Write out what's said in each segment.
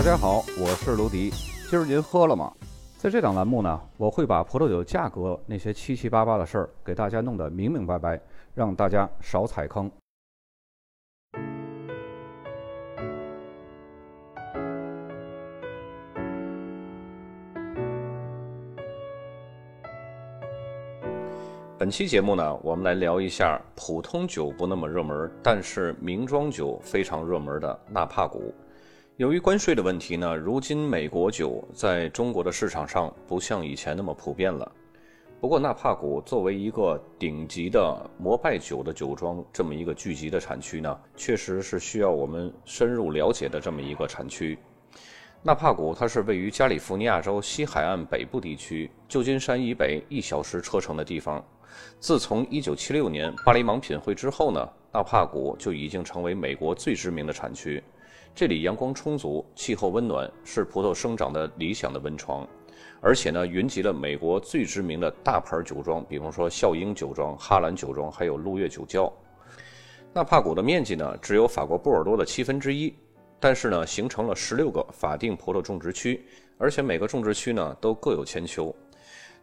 大家好，我是卢迪。今儿您喝了吗？在这档栏目呢，我会把葡萄酒价格那些七七八八的事儿给大家弄得明明白白，让大家少踩坑。本期节目呢，我们来聊一下普通酒不那么热门，但是名庄酒非常热门的纳帕谷。由于关税的问题呢，如今美国酒在中国的市场上不像以前那么普遍了。不过纳帕谷作为一个顶级的摩拜酒的酒庄，这么一个聚集的产区呢，确实是需要我们深入了解的这么一个产区。纳帕谷它是位于加利福尼亚州西海岸北部地区，旧金山以北一小时车程的地方。自从1976年巴黎盲品会之后呢，纳帕谷就已经成为美国最知名的产区。这里阳光充足，气候温暖，是葡萄生长的理想的温床。而且呢，云集了美国最知名的大牌酒庄，比方说笑鹰酒庄、哈兰酒庄，还有路月酒窖。纳帕谷的面积呢，只有法国波尔多的七分之一，但是呢，形成了十六个法定葡萄种植区，而且每个种植区呢，都各有千秋。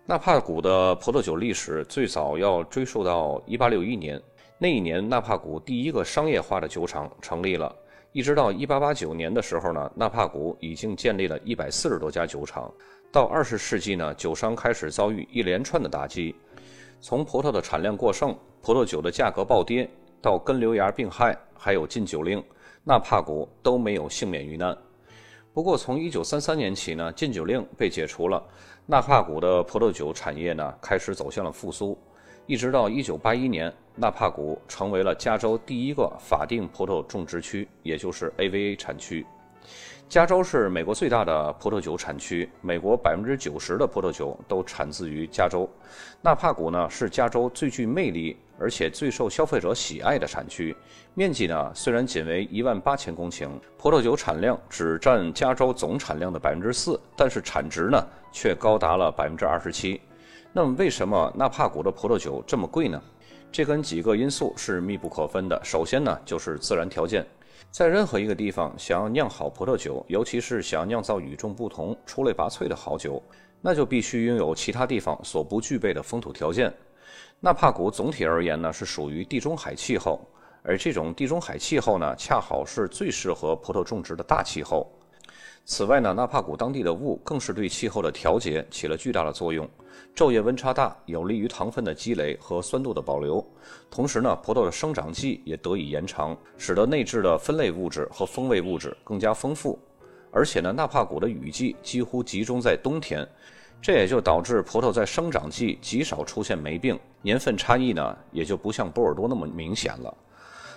纳帕谷的葡萄酒历史最早要追溯到1861年，那一年纳帕谷第一个商业化的酒厂成立了。一直到一八八九年的时候呢，纳帕谷已经建立了一百四十多家酒厂。到二十世纪呢，酒商开始遭遇一连串的打击，从葡萄的产量过剩、葡萄酒的价格暴跌，到根瘤芽病害，还有禁酒令，纳帕谷都没有幸免于难。不过，从一九三三年起呢，禁酒令被解除了，纳帕谷的葡萄酒产业呢开始走向了复苏。一直到一九八一年，纳帕谷成为了加州第一个法定葡萄种植区，也就是 AVA 产区。加州是美国最大的葡萄酒产区，美国百分之九十的葡萄酒都产自于加州。纳帕谷呢是加州最具魅力而且最受消费者喜爱的产区。面积呢虽然仅为一万八千公顷，葡萄酒产量只占加州总产量的百分之四，但是产值呢却高达了百分之二十七。那么，为什么纳帕谷的葡萄酒这么贵呢？这跟几个因素是密不可分的。首先呢，就是自然条件，在任何一个地方想要酿好葡萄酒，尤其是想要酿造与众不同、出类拔萃的好酒，那就必须拥有其他地方所不具备的风土条件。纳帕谷总体而言呢，是属于地中海气候，而这种地中海气候呢，恰好是最适合葡萄种植的大气候。此外呢，纳帕谷当地的雾更是对气候的调节起了巨大的作用。昼夜温差大，有利于糖分的积累和酸度的保留。同时呢，葡萄的生长季也得以延长，使得内质的分类物质和风味物质更加丰富。而且呢，纳帕谷的雨季几乎集中在冬天，这也就导致葡萄在生长季极少出现霉病。年份差异呢，也就不像波尔多那么明显了。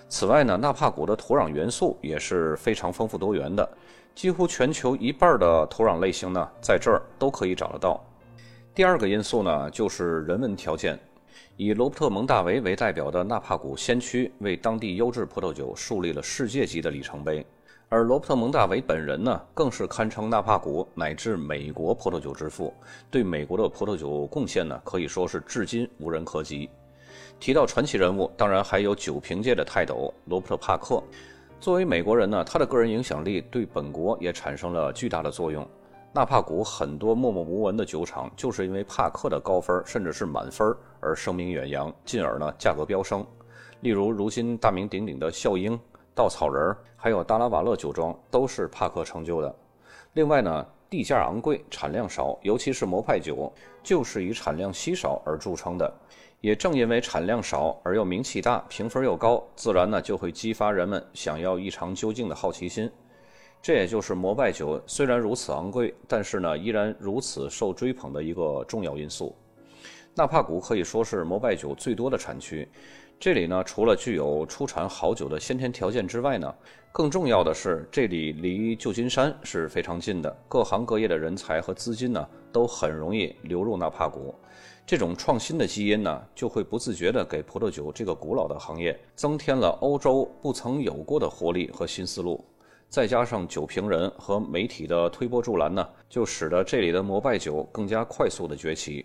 此外呢，纳帕谷的土壤元素也是非常丰富多元的。几乎全球一半的土壤类型呢，在这儿都可以找得到。第二个因素呢，就是人文条件。以罗伯特·蒙大维为代表的纳帕谷先驱，为当地优质葡萄酒树立了世界级的里程碑。而罗伯特·蒙大维本人呢，更是堪称纳帕谷乃至美国葡萄酒之父，对美国的葡萄酒贡献呢，可以说是至今无人可及。提到传奇人物，当然还有酒瓶界的泰斗罗伯特·帕克。作为美国人呢，他的个人影响力对本国也产生了巨大的作用。纳帕谷很多默默无闻的酒厂，就是因为帕克的高分甚至是满分而声名远扬，进而呢价格飙升。例如，如今大名鼎鼎的笑鹰、稻草人，还有达拉瓦勒酒庄，都是帕克成就的。另外呢，地价昂贵，产量少，尤其是摩派酒，就是以产量稀少而著称的。也正因为产量少而又名气大，评分又高，自然呢就会激发人们想要一尝究竟的好奇心。这也就是摩拜酒虽然如此昂贵，但是呢依然如此受追捧的一个重要因素。纳帕谷可以说是摩拜酒最多的产区。这里呢除了具有出产好酒的先天条件之外呢，更重要的是这里离旧金山是非常近的，各行各业的人才和资金呢都很容易流入纳帕谷。这种创新的基因呢，就会不自觉地给葡萄酒这个古老的行业增添了欧洲不曾有过的活力和新思路。再加上酒评人和媒体的推波助澜呢，就使得这里的摩拜酒更加快速的崛起。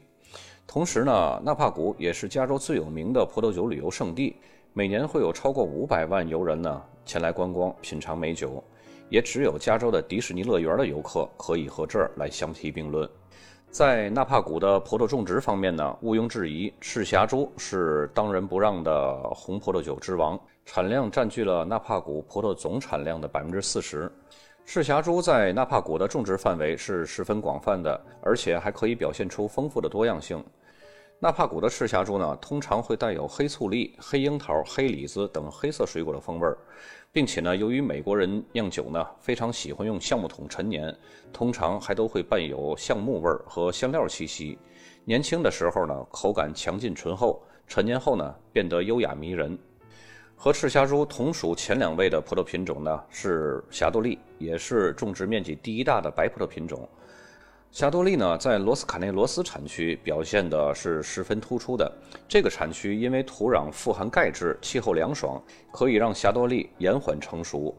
同时呢，纳帕谷也是加州最有名的葡萄酒旅游胜地，每年会有超过五百万游人呢前来观光品尝美酒。也只有加州的迪士尼乐园的游客可以和这儿来相提并论。在纳帕谷的葡萄种植方面呢，毋庸置疑，赤霞珠是当仁不让的红葡萄酒之王，产量占据了纳帕谷葡萄总产量的百分之四十。赤霞珠在纳帕谷的种植范围是十分广泛的，而且还可以表现出丰富的多样性。纳帕谷的赤霞珠呢，通常会带有黑醋栗、黑樱桃、黑李子等黑色水果的风味儿，并且呢，由于美国人酿酒呢非常喜欢用橡木桶陈年，通常还都会伴有橡木味儿和香料气息。年轻的时候呢，口感强劲醇厚；陈年后呢，变得优雅迷人。和赤霞珠同属前两位的葡萄品种呢，是霞多丽，也是种植面积第一大的白葡萄品种。霞多丽呢，在罗斯卡内罗斯产区表现的是十分突出的。这个产区因为土壤富含钙质，气候凉爽，可以让霞多丽延缓成熟。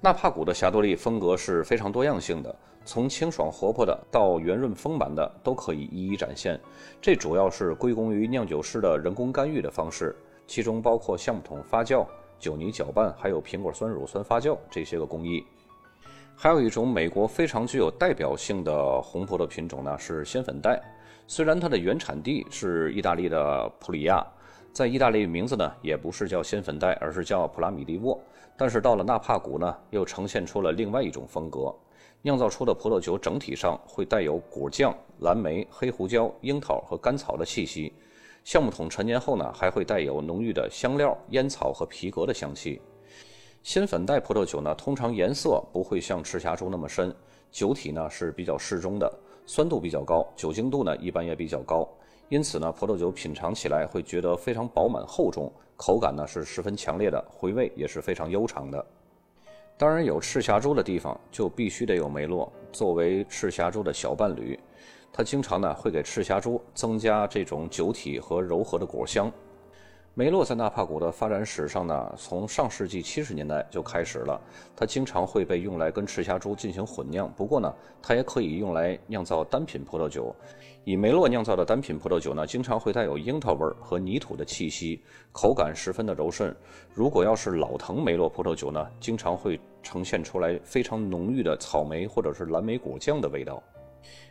纳帕谷的霞多丽风格是非常多样性的，从清爽活泼的到圆润丰满的都可以一一展现。这主要是归功于酿酒师的人工干预的方式，其中包括橡木桶发酵、酒泥搅拌，还有苹果酸乳酸发酵这些个工艺。还有一种美国非常具有代表性的红葡萄品种呢，是仙粉黛。虽然它的原产地是意大利的普里亚，在意大利名字呢也不是叫仙粉黛，而是叫普拉米蒂沃。但是到了纳帕谷呢，又呈现出了另外一种风格。酿造出的葡萄酒整体上会带有果酱、蓝莓、黑胡椒、樱桃和甘草的气息。橡木桶陈年后呢，还会带有浓郁的香料、烟草和皮革的香气。新粉黛葡萄酒呢，通常颜色不会像赤霞珠那么深，酒体呢是比较适中的，酸度比较高，酒精度呢一般也比较高，因此呢，葡萄酒品尝起来会觉得非常饱满厚重，口感呢是十分强烈的，回味也是非常悠长的。当然，有赤霞珠的地方就必须得有梅洛，作为赤霞珠的小伴侣，它经常呢会给赤霞珠增加这种酒体和柔和的果香。梅洛在纳帕谷的发展史上呢，从上世纪七十年代就开始了。它经常会被用来跟赤霞珠进行混酿，不过呢，它也可以用来酿造单品葡萄酒。以梅洛酿造的单品葡萄酒呢，经常会带有樱桃味儿和泥土的气息，口感十分的柔顺。如果要是老藤梅洛葡萄酒呢，经常会呈现出来非常浓郁的草莓或者是蓝莓果酱的味道。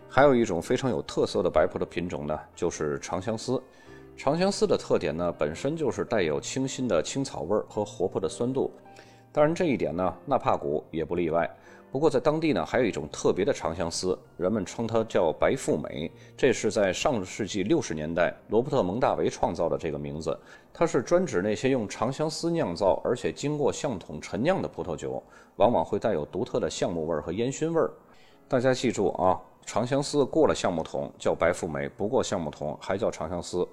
还有一种非常有特色的白葡萄品种呢，就是长相思。长相思的特点呢，本身就是带有清新的青草味儿和活泼的酸度。当然，这一点呢，纳帕谷也不例外。不过，在当地呢，还有一种特别的长相思，人们称它叫白富美。这是在上世纪六十年代罗伯特蒙大维创造的这个名字。它是专指那些用长相思酿造而且经过橡桶陈酿的葡萄酒，往往会带有独特的橡木味儿和烟熏味儿。大家记住啊，长相思过了橡木桶叫白富美，不过橡木桶还叫长相思。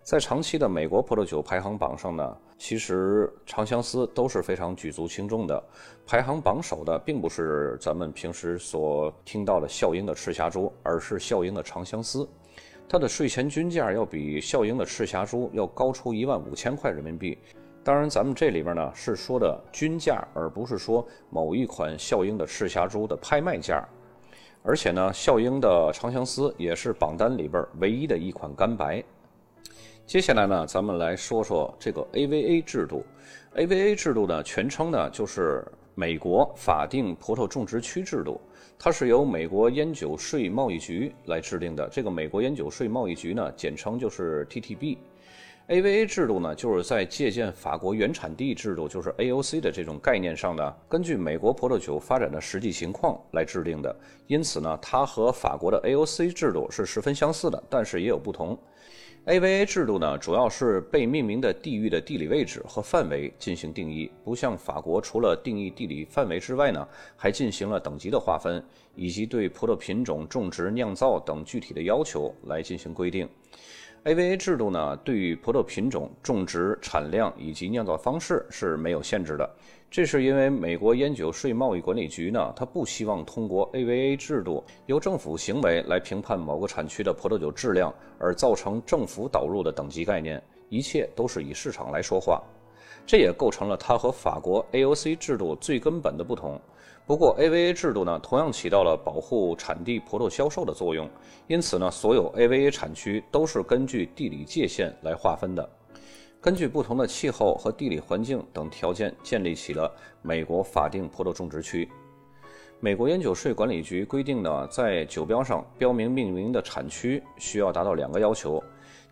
在长期的美国葡萄酒排行榜上呢，其实长相思都是非常举足轻重的。排行榜首的并不是咱们平时所听到的笑英的赤霞珠，而是笑英的长相思。它的税前均价要比笑英的赤霞珠要高出一万五千块人民币。当然，咱们这里边呢是说的均价，而不是说某一款笑英的赤霞珠的拍卖价。而且呢，笑英的长相思也是榜单里边唯一的一款干白。接下来呢，咱们来说说这个 AVA 制度。AVA 制度呢，全称呢就是美国法定葡萄种植区制度，它是由美国烟酒税贸易局来制定的。这个美国烟酒税贸易局呢，简称就是 TTB。AVA 制度呢，就是在借鉴法国原产地制度，就是 AOC 的这种概念上呢，根据美国葡萄酒发展的实际情况来制定的。因此呢，它和法国的 AOC 制度是十分相似的，但是也有不同。AVA 制度呢，主要是被命名的地域的地理位置和范围进行定义，不像法国，除了定义地理范围之外呢，还进行了等级的划分，以及对葡萄品种种植、酿造等具体的要求来进行规定。AVA 制度呢，对于葡萄品种种植、产量以及酿造方式是没有限制的。这是因为美国烟酒税贸易管理局呢，它不希望通过 AVA 制度由政府行为来评判某个产区的葡萄酒质量，而造成政府导入的等级概念。一切都是以市场来说话，这也构成了它和法国 AOC 制度最根本的不同。不过，AVA 制度呢，同样起到了保护产地葡萄销售的作用。因此呢，所有 AVA 产区都是根据地理界限来划分的，根据不同的气候和地理环境等条件，建立起了美国法定葡萄种植区。美国烟酒税管理局规定呢，在酒标上标明命名的产区需要达到两个要求。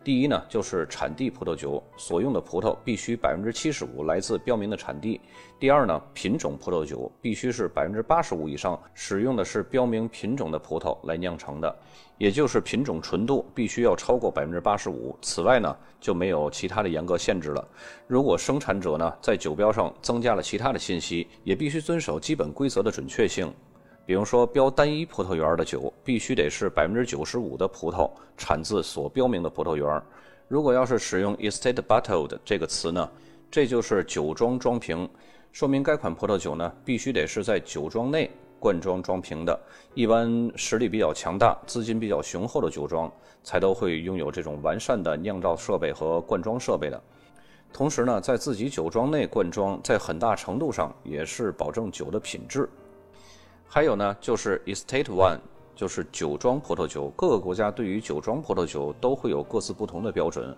第一呢，就是产地葡萄酒所用的葡萄必须百分之七十五来自标明的产地；第二呢，品种葡萄酒必须是百分之八十五以上使用的是标明品种的葡萄来酿成的，也就是品种纯度必须要超过百分之八十五。此外呢，就没有其他的严格限制了。如果生产者呢在酒标上增加了其他的信息，也必须遵守基本规则的准确性。比如说，标单一葡萄园的酒必须得是百分之九十五的葡萄产自所标明的葡萄园。如果要是使用 estate bottled 这个词呢，这就是酒庄装瓶，说明该款葡萄酒呢必须得是在酒庄内灌装装瓶的。一般实力比较强大、资金比较雄厚的酒庄才都会拥有这种完善的酿造设备和灌装设备的。同时呢，在自己酒庄内灌装，在很大程度上也是保证酒的品质。还有呢，就是 estate wine，就是酒庄葡萄酒。各个国家对于酒庄葡萄酒都会有各自不同的标准。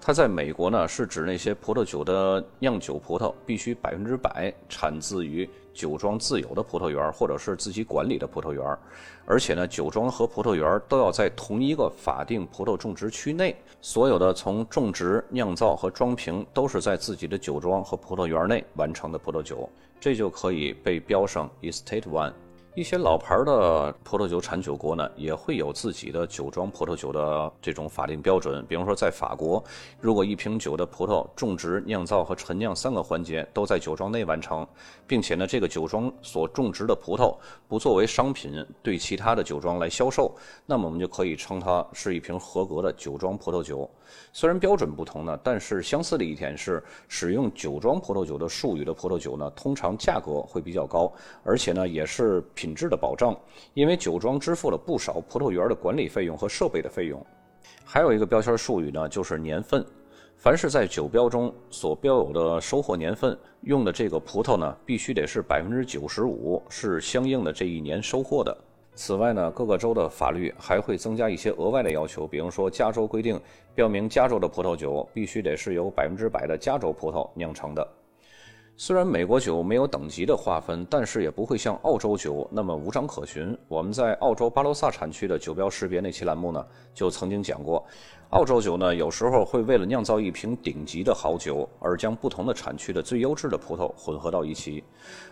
它在美国呢，是指那些葡萄酒的酿酒葡萄必须百分之百产自于酒庄自有的葡萄园，或者是自己管理的葡萄园。而且呢，酒庄和葡萄园都要在同一个法定葡萄种植区内。所有的从种植、酿造和装瓶都是在自己的酒庄和葡萄园内完成的葡萄酒，这就可以被标上 estate wine。一些老牌的葡萄酒产酒国呢，也会有自己的酒庄葡萄酒的这种法定标准。比方说，在法国，如果一瓶酒的葡萄种植、酿造和陈酿三个环节都在酒庄内完成，并且呢，这个酒庄所种植的葡萄不作为商品对其他的酒庄来销售，那么我们就可以称它是一瓶合格的酒庄葡萄酒。虽然标准不同呢，但是相似的一点是，使用酒庄葡萄酒的术语的葡萄酒呢，通常价格会比较高，而且呢，也是品。品质的保障，因为酒庄支付了不少葡萄园的管理费用和设备的费用。还有一个标签术语呢，就是年份。凡是在酒标中所标有的收获年份，用的这个葡萄呢，必须得是百分之九十五是相应的这一年收获的。此外呢，各个州的法律还会增加一些额外的要求，比如说加州规定，标明加州的葡萄酒必须得是由百分之百的加州葡萄酿成的。虽然美国酒没有等级的划分，但是也不会像澳洲酒那么无章可循。我们在澳洲巴罗萨产区的酒标识别那期栏目呢，就曾经讲过，澳洲酒呢有时候会为了酿造一瓶顶级的好酒，而将不同的产区的最优质的葡萄混合到一起。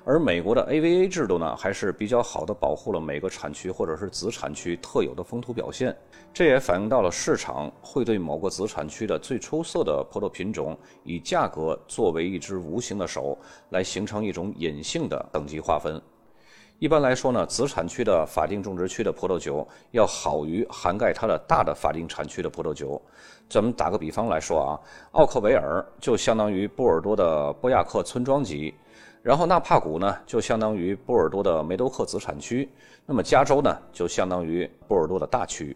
而美国的 AVA 制度呢，还是比较好的保护了每个产区或者是子产区特有的风土表现。这也反映到了市场会对某个子产区的最出色的葡萄品种，以价格作为一只无形的手，来形成一种隐性的等级划分。一般来说呢，子产区的法定种植区的葡萄酒要好于涵盖它的大的法定产区的葡萄酒。咱们打个比方来说啊，奥克维尔就相当于波尔多的波亚克村庄级，然后纳帕谷呢就相当于波尔多的梅多克子产区，那么加州呢就相当于波尔多的大区。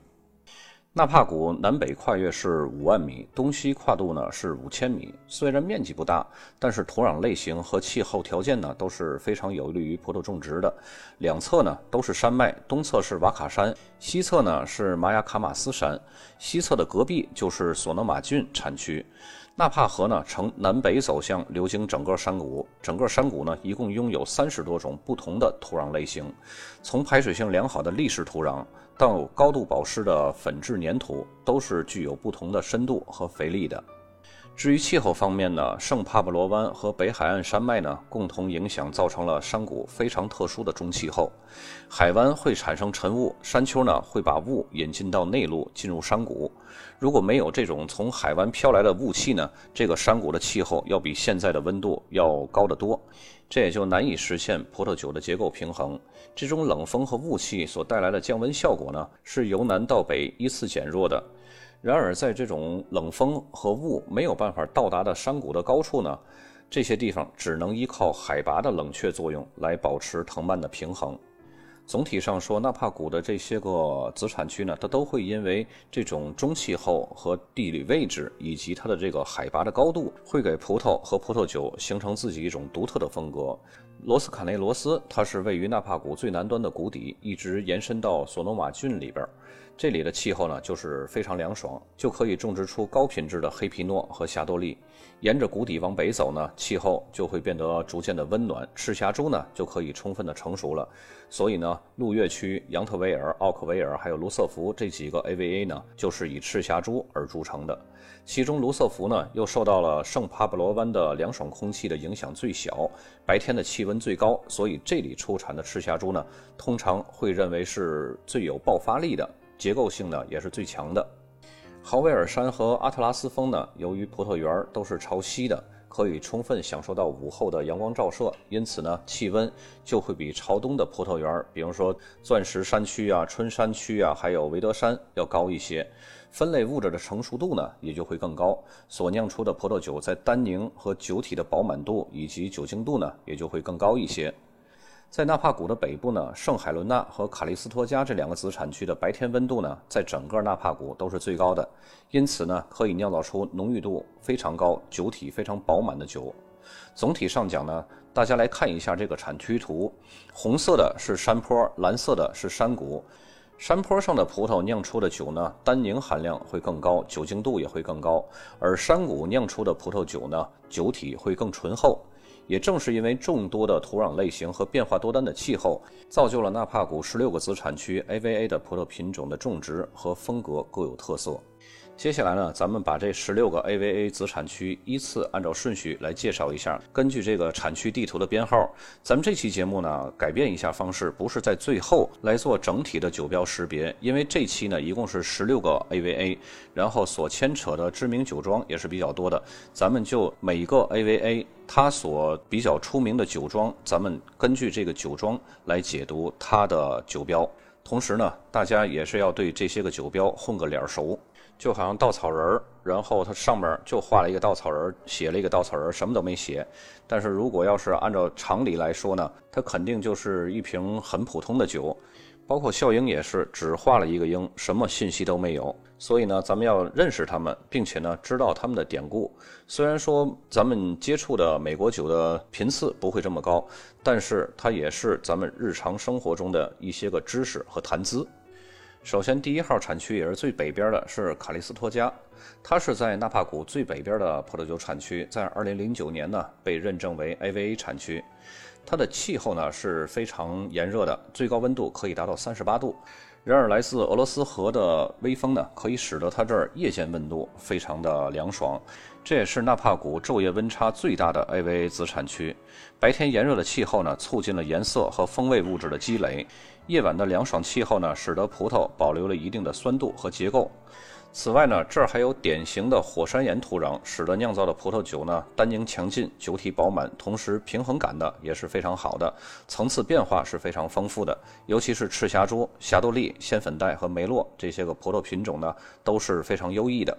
纳帕谷南北跨越是五万米，东西跨度呢是五千米。虽然面积不大，但是土壤类型和气候条件呢都是非常有利于葡萄种植的。两侧呢都是山脉，东侧是瓦卡山，西侧呢是玛雅卡马斯山，西侧的隔壁就是索诺马郡产区。纳帕河呢呈南北走向流经整个山谷，整个山谷呢一共拥有三十多种不同的土壤类型，从排水性良好的砾石土壤。到高度保湿的粉质粘土都是具有不同的深度和肥力的。至于气候方面呢，圣帕布罗湾和北海岸山脉呢共同影响，造成了山谷非常特殊的中气候。海湾会产生晨雾，山丘呢会把雾引进到内陆，进入山谷。如果没有这种从海湾飘来的雾气呢，这个山谷的气候要比现在的温度要高得多。这也就难以实现葡萄酒的结构平衡。这种冷风和雾气所带来的降温效果呢，是由南到北依次减弱的。然而，在这种冷风和雾没有办法到达的山谷的高处呢，这些地方只能依靠海拔的冷却作用来保持藤蔓的平衡。总体上说，纳帕谷的这些个子产区呢，它都会因为这种中气候和地理位置，以及它的这个海拔的高度，会给葡萄和葡萄酒形成自己一种独特的风格。罗斯卡内罗斯，它是位于纳帕谷最南端的谷底，一直延伸到索诺马郡里边。这里的气候呢，就是非常凉爽，就可以种植出高品质的黑皮诺和霞多丽。沿着谷底往北走呢，气候就会变得逐渐的温暖，赤霞珠呢就可以充分的成熟了。所以呢，路月区、扬特维尔、奥克维尔还有卢瑟福这几个 AVA 呢，就是以赤霞珠而著称的。其中卢瑟福呢，又受到了圣帕布罗湾的凉爽空气的影响最小，白天的气温最高，所以这里出产的赤霞珠呢，通常会认为是最有爆发力的。结构性呢也是最强的。豪威尔山和阿特拉斯峰呢，由于葡萄园都是朝西的，可以充分享受到午后的阳光照射，因此呢，气温就会比朝东的葡萄园，比如说钻石山区啊、春山区啊，还有维德山要高一些。分类物质的成熟度呢，也就会更高，所酿出的葡萄酒在单宁和酒体的饱满度以及酒精度呢，也就会更高一些。在纳帕谷的北部呢，圣海伦娜和卡利斯托加这两个子产区的白天温度呢，在整个纳帕谷都是最高的，因此呢，可以酿造出浓郁度非常高、酒体非常饱满的酒。总体上讲呢，大家来看一下这个产区图，红色的是山坡，蓝色的是山谷。山坡上的葡萄酿出的酒呢，单宁含量会更高，酒精度也会更高；而山谷酿出的葡萄酒呢，酒体会更醇厚。也正是因为众多的土壤类型和变化多端的气候，造就了纳帕谷十六个子产区 AVA 的葡萄品种的种植和风格各有特色。接下来呢，咱们把这十六个 AVA 子产区依次按照顺序来介绍一下。根据这个产区地图的编号，咱们这期节目呢改变一下方式，不是在最后来做整体的酒标识别，因为这期呢一共是十六个 AVA，然后所牵扯的知名酒庄也是比较多的。咱们就每一个 AVA 它所比较出名的酒庄，咱们根据这个酒庄来解读它的酒标。同时呢，大家也是要对这些个酒标混个脸熟。就好像稻草人儿，然后它上面就画了一个稻草人，写了一个稻草人，什么都没写。但是如果要是按照常理来说呢，它肯定就是一瓶很普通的酒。包括笑鹰也是只画了一个鹰，什么信息都没有。所以呢，咱们要认识他们，并且呢，知道他们的典故。虽然说咱们接触的美国酒的频次不会这么高，但是它也是咱们日常生活中的一些个知识和谈资。首先，第一号产区也是最北边的，是卡利斯托加，它是在纳帕谷最北边的葡萄酒产区，在2009年呢被认证为 AVA 产区。它的气候呢是非常炎热的，最高温度可以达到38度。然而，来自俄罗斯河的微风呢，可以使得它这儿夜间温度非常的凉爽。这也是纳帕谷昼夜温差最大的 AVA 子产区。白天炎热的气候呢，促进了颜色和风味物质的积累。夜晚的凉爽气候呢，使得葡萄保留了一定的酸度和结构。此外呢，这儿还有典型的火山岩土壤，使得酿造的葡萄酒呢，单宁强劲，酒体饱满，同时平衡感的也是非常好的，层次变化是非常丰富的。尤其是赤霞珠、霞多丽、仙粉黛和梅洛这些个葡萄品种呢，都是非常优异的。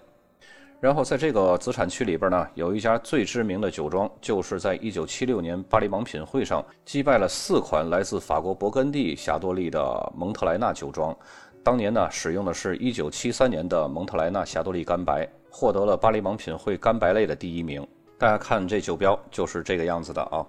然后在这个资产区里边呢，有一家最知名的酒庄，就是在一九七六年巴黎盲品会上击败了四款来自法国勃艮第霞多丽的蒙特莱纳酒庄。当年呢，使用的是一九七三年的蒙特莱纳霞多丽干白，获得了巴黎盲品会干白类的第一名。大家看这酒标就是这个样子的啊。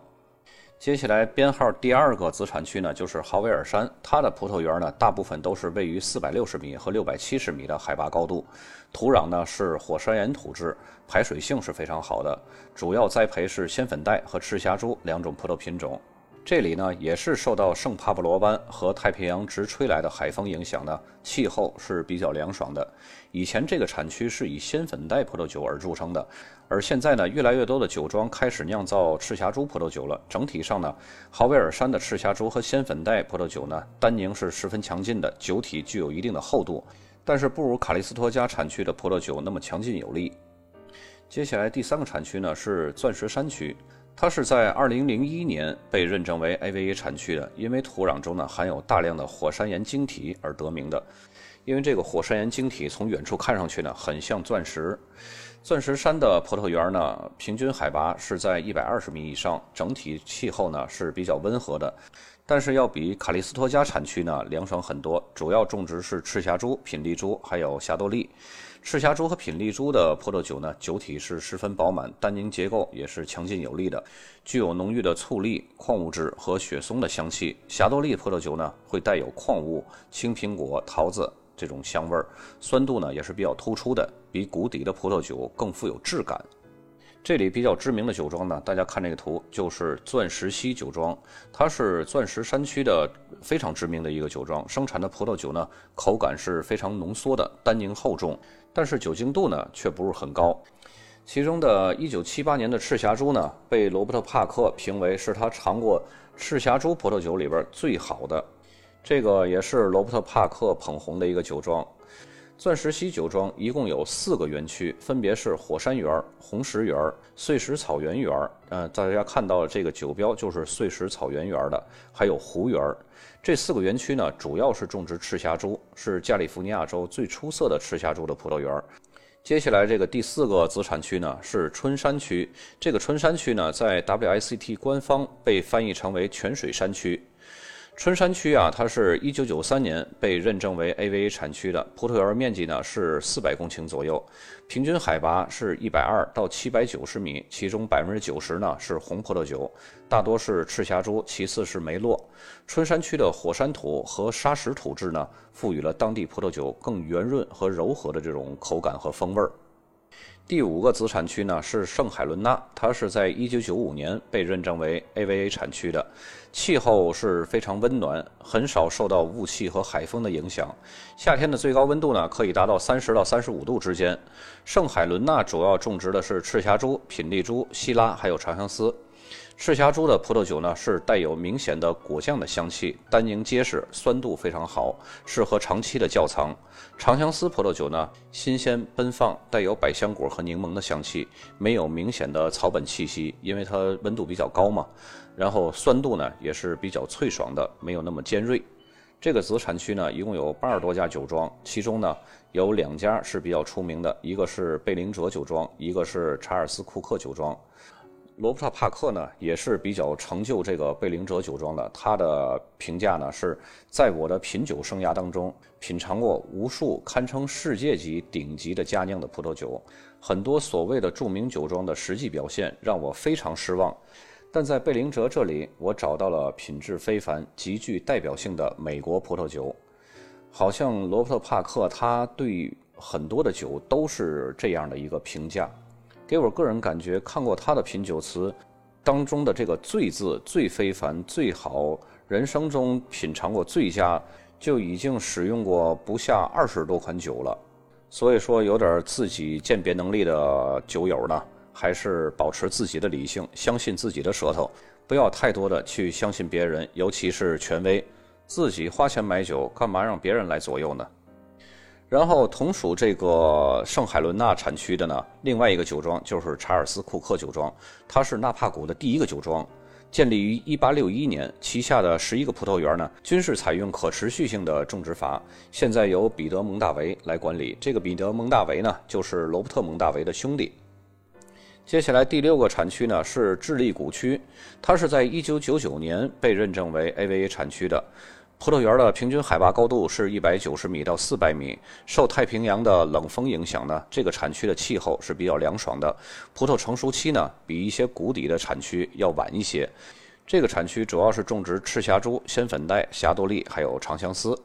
接下来编号第二个子产区呢，就是豪威尔山。它的葡萄园呢，大部分都是位于四百六十米和六百七十米的海拔高度，土壤呢是火山岩土质，排水性是非常好的。主要栽培是仙粉黛和赤霞珠两种葡萄品种。这里呢，也是受到圣帕布罗湾和太平洋直吹来的海风影响呢，气候是比较凉爽的。以前这个产区是以仙粉黛葡萄酒而著称的，而现在呢，越来越多的酒庄开始酿造赤霞珠葡萄酒了。整体上呢，豪威尔山的赤霞珠和仙粉黛葡萄酒呢，单宁是十分强劲的，酒体具有一定的厚度，但是不如卡利斯托加产区的葡萄酒那么强劲有力。接下来第三个产区呢，是钻石山区。它是在2001年被认证为 AVA 产区的，因为土壤中呢含有大量的火山岩晶体而得名的。因为这个火山岩晶体从远处看上去呢很像钻石。钻石山的葡萄园呢，平均海拔是在120米以上，整体气候呢是比较温和的，但是要比卡利斯托加产区呢凉爽很多。主要种植是赤霞珠、品丽珠还有霞多丽。赤霞珠和品丽珠的葡萄酒呢，酒体是十分饱满，单宁结构也是强劲有力的，具有浓郁的醋栗、矿物质和雪松的香气。霞多丽葡萄酒呢，会带有矿物、青苹果、桃子这种香味儿，酸度呢也是比较突出的，比谷底的葡萄酒更富有质感。这里比较知名的酒庄呢，大家看这个图，就是钻石溪酒庄，它是钻石山区的非常知名的一个酒庄，生产的葡萄酒呢，口感是非常浓缩的，单宁厚重，但是酒精度呢却不是很高。其中的1978年的赤霞珠呢，被罗伯特·帕克评为是他尝过赤霞珠葡萄酒里边最好的，这个也是罗伯特·帕克捧红的一个酒庄。钻石溪酒庄一共有四个园区，分别是火山园、红石园、碎石草原园。嗯，大家看到这个酒标就是碎石草原园的，还有湖园。这四个园区呢，主要是种植赤霞珠，是加利福尼亚州最出色的赤霞珠的葡萄园。接下来这个第四个子产区呢是春山区，这个春山区呢在 WICT 官方被翻译成为泉水山区。春山区啊，它是一九九三年被认证为 AVA 产区的，葡萄园面积呢是四百公顷左右，平均海拔是一百二到七百九十米，其中百分之九十呢是红葡萄酒，大多是赤霞珠，其次是梅洛。春山区的火山土和砂石土质呢，赋予了当地葡萄酒更圆润和柔和的这种口感和风味儿。第五个子产区呢是圣海伦娜，它是在一九九五年被认证为 AVA 产区的，气候是非常温暖，很少受到雾气和海风的影响，夏天的最高温度呢可以达到三十到三十五度之间。圣海伦娜主要种植的是赤霞珠、品丽珠、西拉还有长相思。赤霞珠的葡萄酒呢，是带有明显的果酱的香气，单宁结实，酸度非常好，适合长期的窖藏。长相思葡萄酒呢，新鲜奔放，带有百香果和柠檬的香气，没有明显的草本气息，因为它温度比较高嘛。然后酸度呢，也是比较脆爽的，没有那么尖锐。这个子产区呢，一共有八十多家酒庄，其中呢，有两家是比较出名的，一个是贝林哲酒庄，一个是查尔斯库克酒庄。罗伯特·帕克呢，也是比较成就这个贝灵哲酒庄的。他的评价呢是，在我的品酒生涯当中，品尝过无数堪称世界级顶级的佳酿的葡萄酒，很多所谓的著名酒庄的实际表现让我非常失望。但在贝灵哲这里，我找到了品质非凡、极具代表性的美国葡萄酒。好像罗伯特·帕克他对很多的酒都是这样的一个评价。给我个人感觉，看过他的品酒词当中的这个“最”字，最非凡、最好，人生中品尝过最佳，就已经使用过不下二十多款酒了。所以说，有点自己鉴别能力的酒友呢，还是保持自己的理性，相信自己的舌头，不要太多的去相信别人，尤其是权威。自己花钱买酒，干嘛让别人来左右呢？然后同属这个圣海伦娜产区的呢，另外一个酒庄就是查尔斯库克酒庄，它是纳帕谷的第一个酒庄，建立于1861年，旗下的十一个葡萄园呢，均是采用可持续性的种植法，现在由彼得蒙大维来管理。这个彼得蒙大维呢，就是罗伯特蒙大维的兄弟。接下来第六个产区呢是智利谷区，它是在1999年被认证为 AVA 产区的。葡萄园的平均海拔高度是一百九十米到四百米，受太平洋的冷风影响呢，这个产区的气候是比较凉爽的。葡萄成熟期呢，比一些谷底的产区要晚一些。这个产区主要是种植赤霞珠、仙粉黛、霞多丽，还有长相思。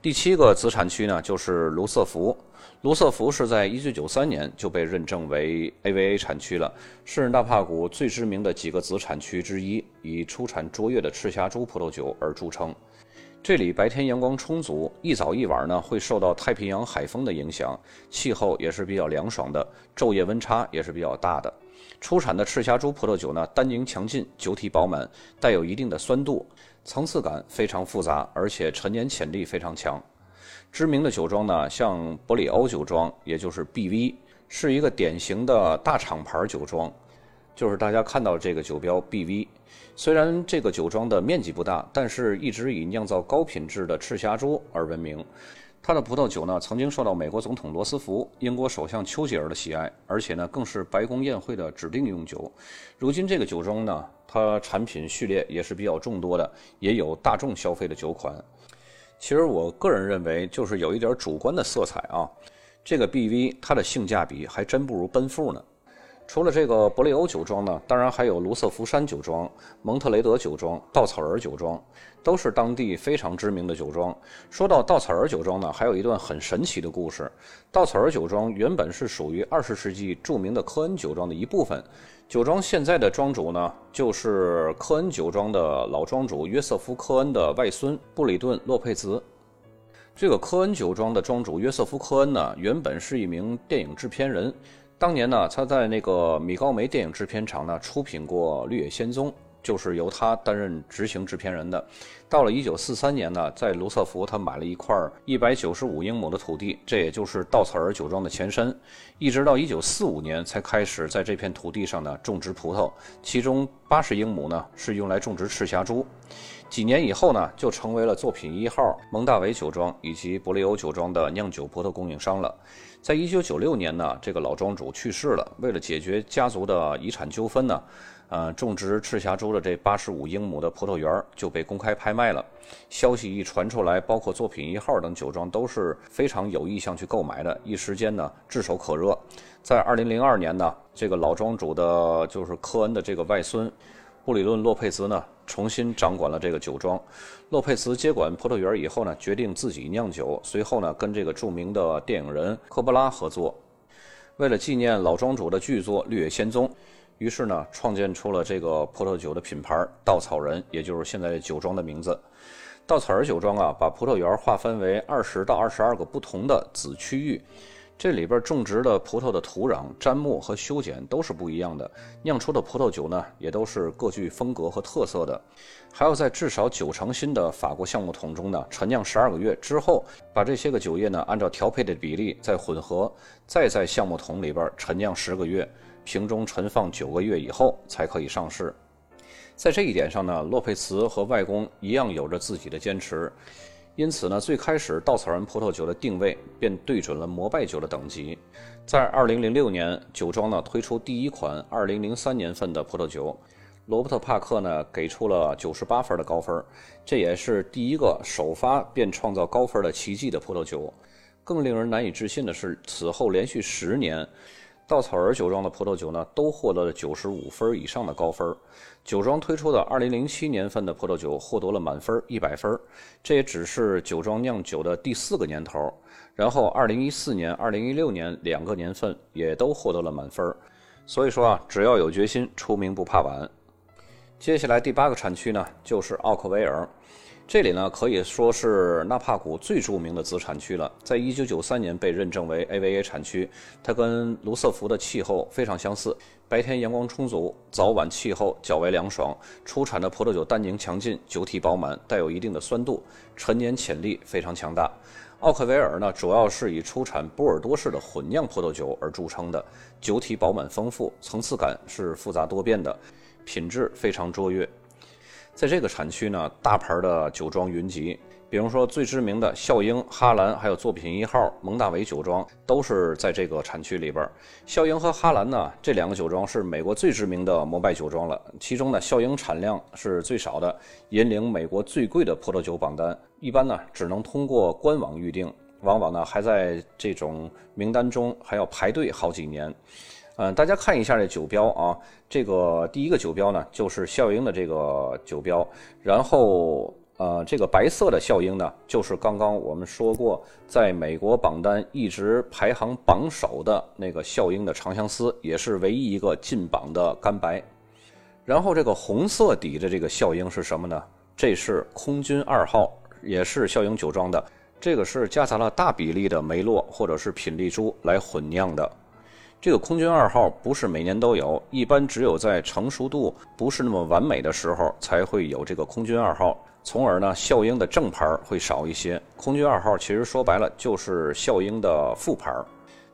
第七个子产区呢，就是卢瑟福。卢瑟福是在1993年就被认证为 AVA 产区了，是纳帕谷最知名的几个子产区之一，以出产卓越的赤霞珠葡萄酒而著称。这里白天阳光充足，一早一晚呢会受到太平洋海风的影响，气候也是比较凉爽的，昼夜温差也是比较大的。出产的赤霞珠葡萄酒呢，单宁强劲，酒体饱满，带有一定的酸度，层次感非常复杂，而且陈年潜力非常强。知名的酒庄呢，像伯里欧酒庄，也就是 BV，是一个典型的大厂牌酒庄。就是大家看到这个酒标 BV，虽然这个酒庄的面积不大，但是一直以酿造高品质的赤霞珠而闻名。它的葡萄酒呢，曾经受到美国总统罗斯福、英国首相丘吉尔的喜爱，而且呢，更是白宫宴会的指定用酒。如今这个酒庄呢，它产品序列也是比较众多的，也有大众消费的酒款。其实我个人认为，就是有一点主观的色彩啊。这个 BV 它的性价比还真不如奔富呢。除了这个博利欧酒庄呢，当然还有卢瑟福山酒庄、蒙特雷德酒庄、稻草人酒庄，都是当地非常知名的酒庄。说到稻草人酒庄呢，还有一段很神奇的故事。稻草人酒庄原本是属于二十世纪著名的科恩酒庄的一部分。酒庄现在的庄主呢，就是科恩酒庄的老庄主约瑟夫·科恩的外孙布里顿·洛佩兹。这个科恩酒庄的庄主约瑟夫·科恩呢，原本是一名电影制片人。当年呢，他在那个米高梅电影制片厂呢出品过《绿野仙踪》，就是由他担任执行制片人的。到了1943年呢，在卢瑟福，他买了一块195英亩的土地，这也就是稻草人酒庄的前身。一直到1945年才开始在这片土地上呢种植葡萄，其中80英亩呢是用来种植赤霞珠。几年以后呢，就成为了作品一号蒙大维酒庄以及博利欧酒庄的酿酒葡萄供应商了。在一九九六年呢，这个老庄主去世了。为了解决家族的遗产纠纷呢，呃，种植赤霞珠的这八十五英亩的葡萄园就被公开拍卖了。消息一传出来，包括作品一号等酒庄都是非常有意向去购买的，一时间呢炙手可热。在二零零二年呢，这个老庄主的就是科恩的这个外孙。布里顿·洛佩兹呢，重新掌管了这个酒庄。洛佩兹接管葡萄园以后呢，决定自己酿酒。随后呢，跟这个著名的电影人科波拉合作，为了纪念老庄主的巨作《绿野仙踪》，于是呢，创建出了这个葡萄酒的品牌“稻草人”，也就是现在酒庄的名字。稻草人酒庄啊，把葡萄园划分为二十到二十二个不同的子区域。这里边种植的葡萄的土壤、砧木和修剪都是不一样的，酿出的葡萄酒呢也都是各具风格和特色的。还要在至少九成新的法国橡木桶中呢陈酿十二个月之后，把这些个酒液呢按照调配的比例再混合，再在橡木桶里边陈酿十个月，瓶中陈放九个月以后才可以上市。在这一点上呢，洛佩茨和外公一样有着自己的坚持。因此呢，最开始稻草人葡萄酒的定位便对准了摩拜酒的等级。在2006年，酒庄呢推出第一款2003年份的葡萄酒，罗伯特·帕克呢给出了98分的高分，这也是第一个首发便创造高分的奇迹的葡萄酒。更令人难以置信的是，此后连续十年。稻草人酒庄的葡萄酒呢，都获得了九十五分以上的高分。酒庄推出的二零零七年份的葡萄酒获得了满分一百分，这也只是酒庄酿酒的第四个年头。然后二零一四年、二零一六年两个年份也都获得了满分。所以说啊，只要有决心，出名不怕晚。接下来第八个产区呢，就是奥克维尔。这里呢可以说是纳帕谷最著名的子产区了，在一九九三年被认证为 AVA 产区。它跟卢瑟福的气候非常相似，白天阳光充足，早晚气候较为凉爽。出产的葡萄酒单宁强劲，酒体饱满，带有一定的酸度，陈年潜力非常强大。奥克维尔呢，主要是以出产波尔多式的混酿葡萄酒而著称的，酒体饱满丰富，层次感是复杂多变的，品质非常卓越。在这个产区呢，大牌的酒庄云集，比如说最知名的笑英、哈兰，还有作品一号蒙大维酒庄，都是在这个产区里边。笑英和哈兰呢，这两个酒庄是美国最知名的摩拜酒庄了。其中呢，笑英产量是最少的，引领美国最贵的葡萄酒榜单。一般呢，只能通过官网预定，往往呢还在这种名单中还要排队好几年。嗯，大家看一下这酒标啊，这个第一个酒标呢就是笑英的这个酒标，然后呃这个白色的笑英呢就是刚刚我们说过，在美国榜单一直排行榜首的那个笑英的长相思，也是唯一一个进榜的干白。然后这个红色底的这个笑英是什么呢？这是空军二号，也是笑英酒庄的，这个是夹杂了大比例的梅洛或者是品丽珠来混酿的。这个空军二号不是每年都有，一般只有在成熟度不是那么完美的时候才会有这个空军二号，从而呢，笑英的正牌会少一些。空军二号其实说白了就是笑英的副牌，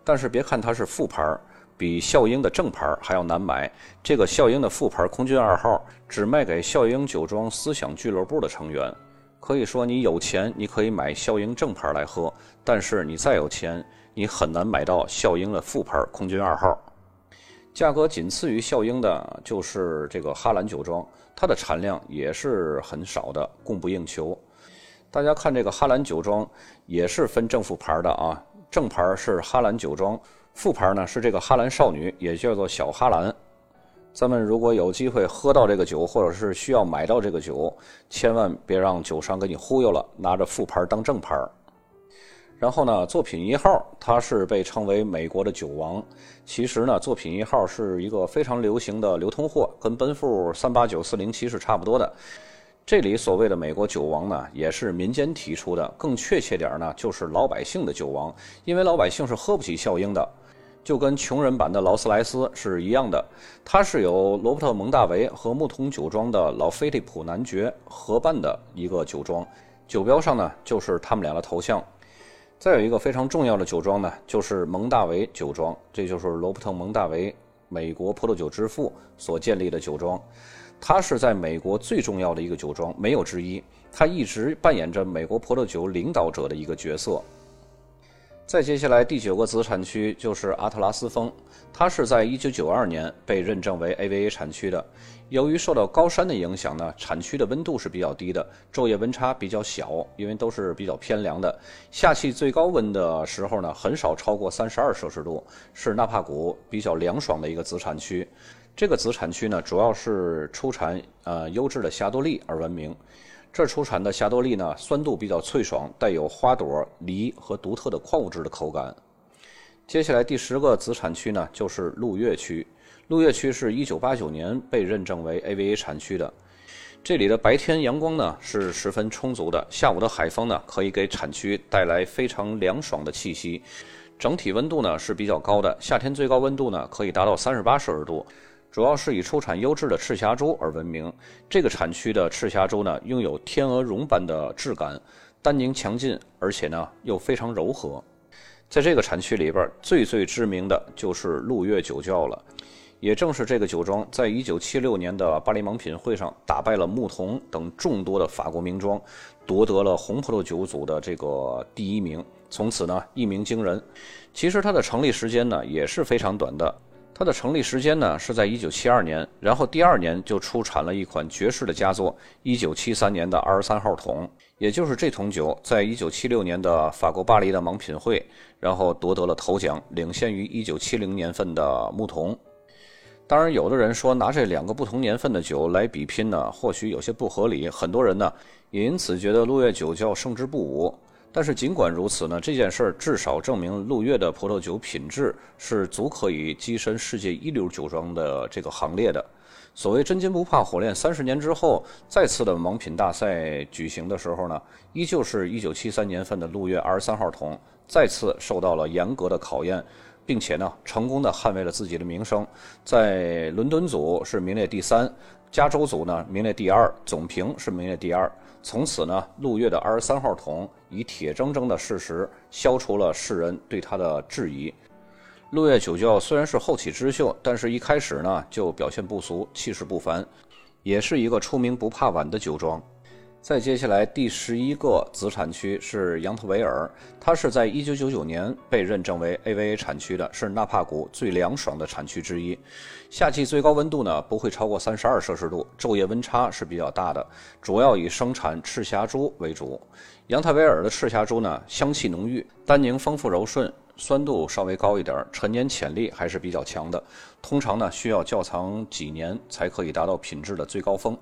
但是别看它是副牌，比笑英的正牌还要难买。这个笑英的副牌空军二号只卖给笑英酒庄思想俱乐部的成员。可以说你有钱，你可以买笑英正牌来喝，但是你再有钱。你很难买到笑英的副牌空军二号，价格仅次于笑英的就是这个哈兰酒庄，它的产量也是很少的，供不应求。大家看这个哈兰酒庄也是分正副牌的啊，正牌是哈兰酒庄，副牌呢是这个哈兰少女，也叫做小哈兰。咱们如果有机会喝到这个酒，或者是需要买到这个酒，千万别让酒商给你忽悠了，拿着副牌当正牌。然后呢，作品一号它是被称为美国的酒王。其实呢，作品一号是一个非常流行的流通货，跟奔富三八九四零七是差不多的。这里所谓的美国酒王呢，也是民间提出的，更确切点呢，就是老百姓的酒王，因为老百姓是喝不起效应的，就跟穷人版的劳斯莱斯是一样的。它是由罗伯特蒙大维和木桶酒庄的老菲利普男爵合办的一个酒庄，酒标上呢就是他们俩的头像。再有一个非常重要的酒庄呢，就是蒙大维酒庄，这就是罗伯特·蒙大维，美国葡萄酒之父所建立的酒庄。它是在美国最重要的一个酒庄，没有之一。它一直扮演着美国葡萄酒领导者的一个角色。再接下来第九个子产区就是阿特拉斯峰，它是在1992年被认证为 AVA 产区的。由于受到高山的影响呢，产区的温度是比较低的，昼夜温差比较小，因为都是比较偏凉的。夏季最高温的时候呢，很少超过32摄氏度，是纳帕谷比较凉爽的一个子产区。这个子产区呢，主要是出产呃优质的霞多丽而闻名。这出产的霞多丽呢，酸度比较脆爽，带有花朵、梨和独特的矿物质的口感。接下来第十个子产区呢，就是鹿月区。鹿月区是一九八九年被认证为 AVA 产区的。这里的白天阳光呢是十分充足的，下午的海风呢可以给产区带来非常凉爽的气息。整体温度呢是比较高的，夏天最高温度呢可以达到三十八摄氏度。主要是以出产优质的赤霞珠而闻名。这个产区的赤霞珠呢，拥有天鹅绒般的质感，单宁强劲，而且呢又非常柔和。在这个产区里边，最最知名的就是鹿月酒窖了。也正是这个酒庄，在一九七六年的巴黎盲品会上，打败了牧童等众多的法国名庄，夺得了红葡萄酒组的这个第一名，从此呢一鸣惊人。其实它的成立时间呢也是非常短的。它的成立时间呢是在一九七二年，然后第二年就出产了一款绝世的佳作，一九七三年的二十三号桶，也就是这桶酒，在一九七六年的法国巴黎的盲品会，然后夺得了头奖，领先于一九七零年份的牧童。当然，有的人说拿这两个不同年份的酒来比拼呢，或许有些不合理，很多人呢也因此觉得鹿月酒窖胜之不武。但是尽管如此呢，这件事儿至少证明陆月的葡萄酒品质是足可以跻身世界一流酒庄的这个行列的。所谓真金不怕火炼，三十年之后再次的盲品大赛举行的时候呢，依旧是一九七三年份的鹿月二十三号桶再次受到了严格的考验，并且呢成功的捍卫了自己的名声，在伦敦组是名列第三，加州组呢名列第二，总评是名列第二。从此呢，陆月的二十三号桶以铁铮铮的事实消除了世人对他的质疑。鹿月酒窖虽然是后起之秀，但是一开始呢就表现不俗，气势不凡，也是一个出名不怕晚的酒庄。再接下来第十一个子产区是杨特维尔，它是在一九九九年被认证为 AVA 产区的，是纳帕谷最凉爽的产区之一。夏季最高温度呢不会超过三十二摄氏度，昼夜温差是比较大的。主要以生产赤霞珠为主。杨特维尔的赤霞珠呢香气浓郁，单宁丰富柔顺，酸度稍微高一点，陈年潜力还是比较强的。通常呢需要窖藏几年才可以达到品质的最高峰。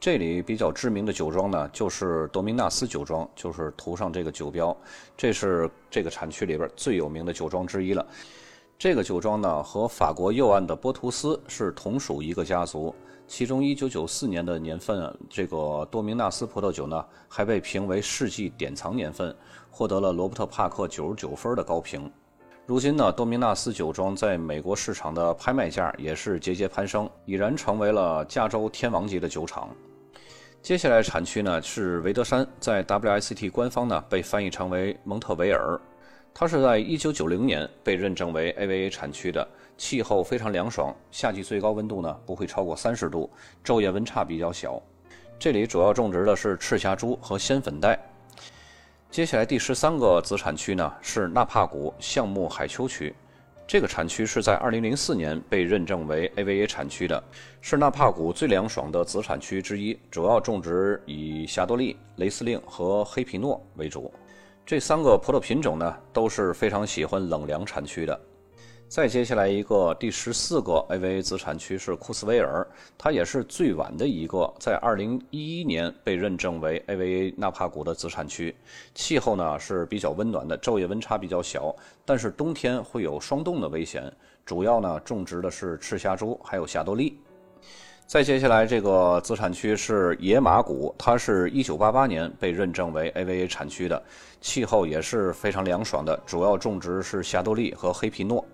这里比较知名的酒庄呢，就是多明纳斯酒庄，就是图上这个酒标，这是这个产区里边最有名的酒庄之一了。这个酒庄呢，和法国右岸的波图斯是同属一个家族。其中，1994年的年份，这个多明纳斯葡萄酒呢，还被评为世纪典藏年份，获得了罗伯特·帕克99分的高评。如今呢，多明纳斯酒庄在美国市场的拍卖价也是节节攀升，已然成为了加州天王级的酒厂。接下来产区呢是维德山，在 WST 官方呢被翻译成为蒙特维尔。它是在1990年被认证为 AVA 产区的，气候非常凉爽，夏季最高温度呢不会超过三十度，昼夜温差比较小。这里主要种植的是赤霞珠和鲜粉黛。接下来第十三个子产区呢是纳帕谷橡木海丘区。这个产区是在二零零四年被认证为 AVA 产区的，是纳帕谷最凉爽的子产区之一，主要种植以霞多丽、雷司令和黑皮诺为主。这三个葡萄品种呢都是非常喜欢冷凉产区的。再接下来一个第十四个 AVA 资产区是库斯维尔，它也是最晚的一个，在二零一一年被认证为 AVA 纳帕谷的子产区。气候呢是比较温暖的，昼夜温差比较小，但是冬天会有霜冻的危险。主要呢种植的是赤霞珠还有霞多丽。再接下来这个资产区是野马谷，它是一九八八年被认证为 AVA 产区的，气候也是非常凉爽的，主要种植是霞多丽和黑皮诺。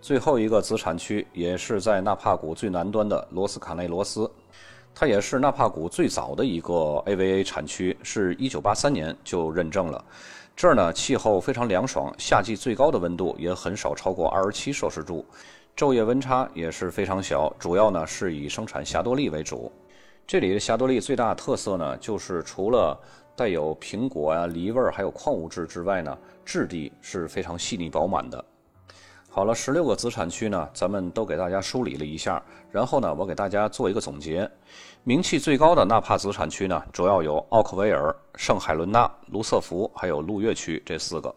最后一个子产区也是在纳帕谷最南端的罗斯卡内罗斯，它也是纳帕谷最早的一个 AVA 产区，是一九八三年就认证了。这儿呢气候非常凉爽，夏季最高的温度也很少超过二十七摄氏度，昼夜温差也是非常小。主要呢是以生产霞多丽为主。这里的霞多丽最大的特色呢，就是除了带有苹果啊、梨味儿还有矿物质之外呢，质地是非常细腻饱满的。好了，十六个子产区呢，咱们都给大家梳理了一下，然后呢，我给大家做一个总结。名气最高的纳帕子产区呢，主要有奥克维尔、圣海伦娜、卢瑟福还有路月区这四个。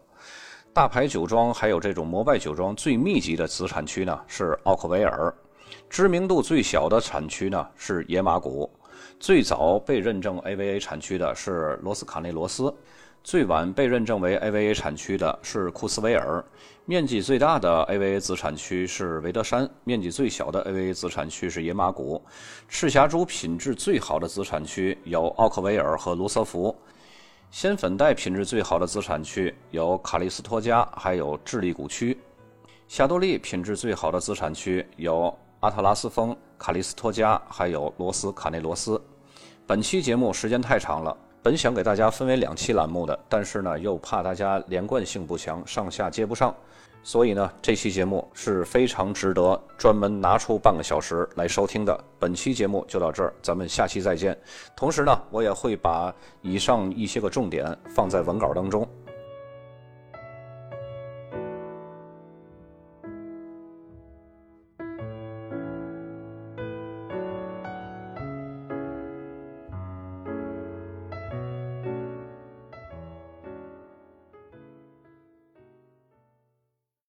大牌酒庄还有这种摩拜酒庄最密集的子产区呢是奥克维尔，知名度最小的产区呢是野马谷，最早被认证 AVA 产区的是罗斯卡内罗斯。最晚被认证为 AVA 产区的是库斯维尔，面积最大的 AVA 子产区是维德山，面积最小的 AVA 子产区是野马谷。赤霞珠品质最好的子产区有奥克维尔和卢瑟福，鲜粉黛品质最好的子产区有卡利斯托加，还有智利谷区。霞多丽品质最好的子产区有阿特拉斯峰、卡利斯托加，还有罗斯卡内罗斯。本期节目时间太长了。本想给大家分为两期栏目的，但是呢，又怕大家连贯性不强，上下接不上，所以呢，这期节目是非常值得专门拿出半个小时来收听的。本期节目就到这儿，咱们下期再见。同时呢，我也会把以上一些个重点放在文稿当中。